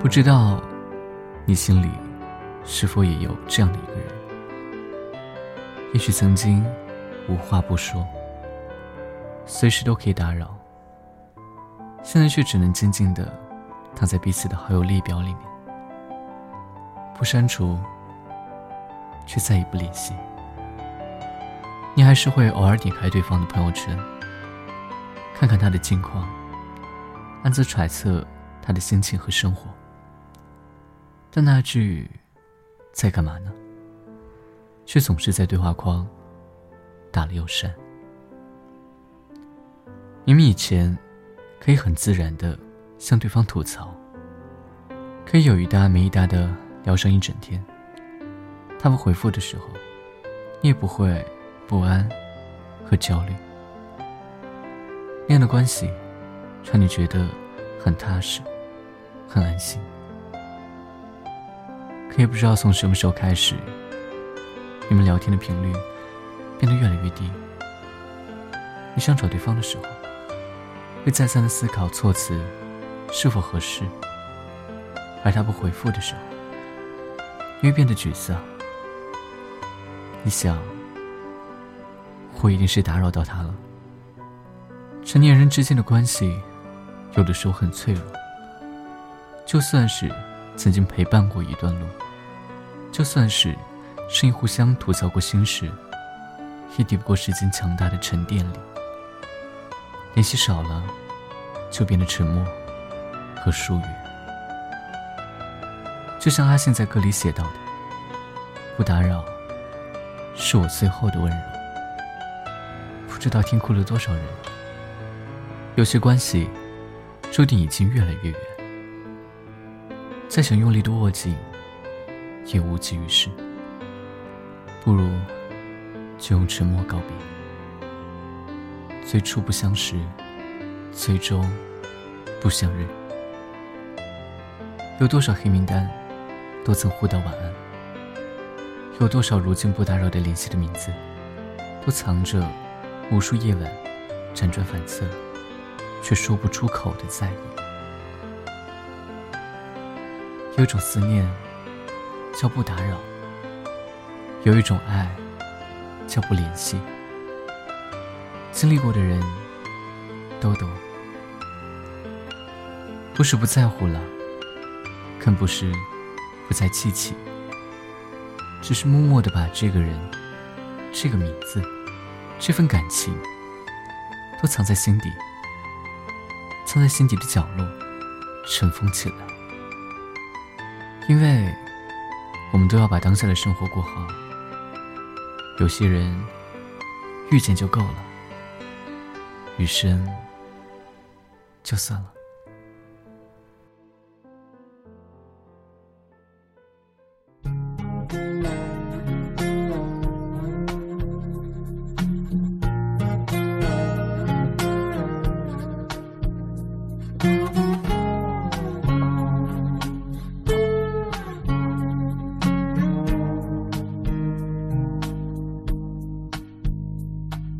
不知道你心里是否也有这样的一个人？也许曾经无话不说，随时都可以打扰，现在却只能静静的躺在彼此的好友列表里面，不删除，却再也不联系。你还是会偶尔点开对方的朋友圈，看看他的近况，暗自揣测他的心情和生活。但那句“在干嘛呢”，却总是在对话框打了又删。明明以前可以很自然的向对方吐槽，可以有一搭没一搭的聊上一整天，他们回复的时候，你也不会。不安和焦虑，那样的关系让你觉得很踏实、很安心。也不知道从什么时候开始，你们聊天的频率变得越来越低。你想找对方的时候，会再三的思考措辞是否合适；而他不回复的时候，你会变得沮丧。你想。我一定是打扰到他了。成年人之间的关系，有的时候很脆弱。就算是曾经陪伴过一段路，就算是声音互相吐槽过心事，也抵不过时间强大的沉淀力。联系少了，就变得沉默和疏远。就像阿信在歌里写到的：“不打扰，是我最后的温柔。”不知道听哭了多少人。有些关系，注定已经越来越远，再想用力的握紧，也无济于事。不如就用沉默告别。最初不相识，最终不相认。有多少黑名单，都曾互道晚安？有多少如今不打扰的联系的名字，都藏着？无数夜晚，辗转反侧，却说不出口的在意。有种思念，叫不打扰；有一种爱，叫不联系。经历过的人都懂，不是不在乎了，更不是不再记起，只是默默的把这个人，这个名字。这份感情，都藏在心底，藏在心底的角落，尘封起来。因为，我们都要把当下的生活过好。有些人，遇见就够了，余生，就算了。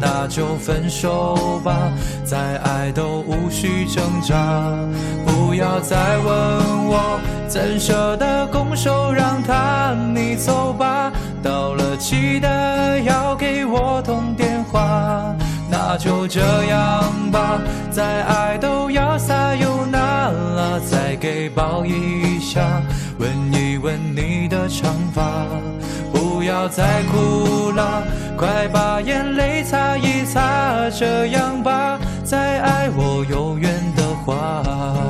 那就分手吧，再爱都无需挣扎。不要再问我，怎舍得拱手让他？你走吧，到了记得要给我通电话。那就这样吧，再爱都要撒又那拉，再给抱一下。吻一吻你的长发，不要再哭了，快把眼泪擦一擦。这样吧，再爱我有缘的话。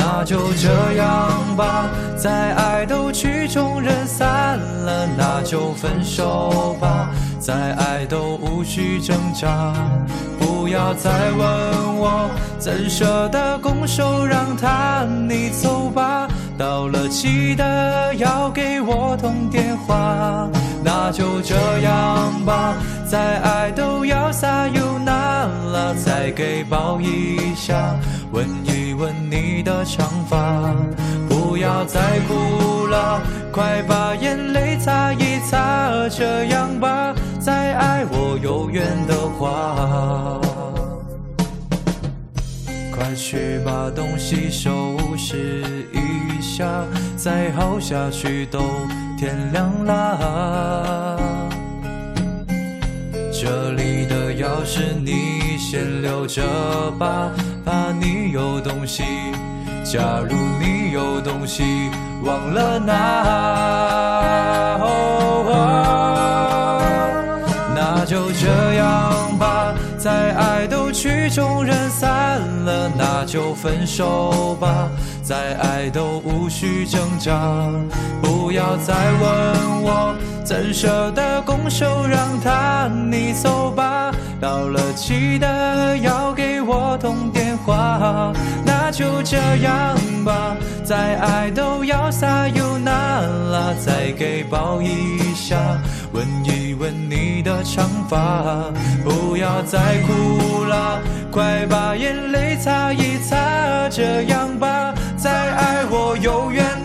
那就这样吧，再爱都曲终人散了，那就分手吧，再爱都无需挣扎。不要再问我，怎舍得拱手让他？你走吧，到了记得要给我通电话。那就这样吧，再爱都要撒又难了，再给抱一下，吻一吻你的长发。不要再哭了，快把眼泪擦一擦。这样吧，再爱我有缘的话，快去把东西收拾一下，再耗下去都天亮啦。这里的钥匙你先留着吧，怕你有东西。假如你有东西忘了拿，那就这样吧。再爱都曲终人散了，那就分手吧。再爱都无需挣扎，不要再问我怎舍得拱手让他。你走吧，到了记得要给我通电话。那就这样吧，再爱都要撒又难了，再给抱一下，吻一吻你的长发。不要再哭了，快把眼泪擦一擦。这样吧，再爱我有缘。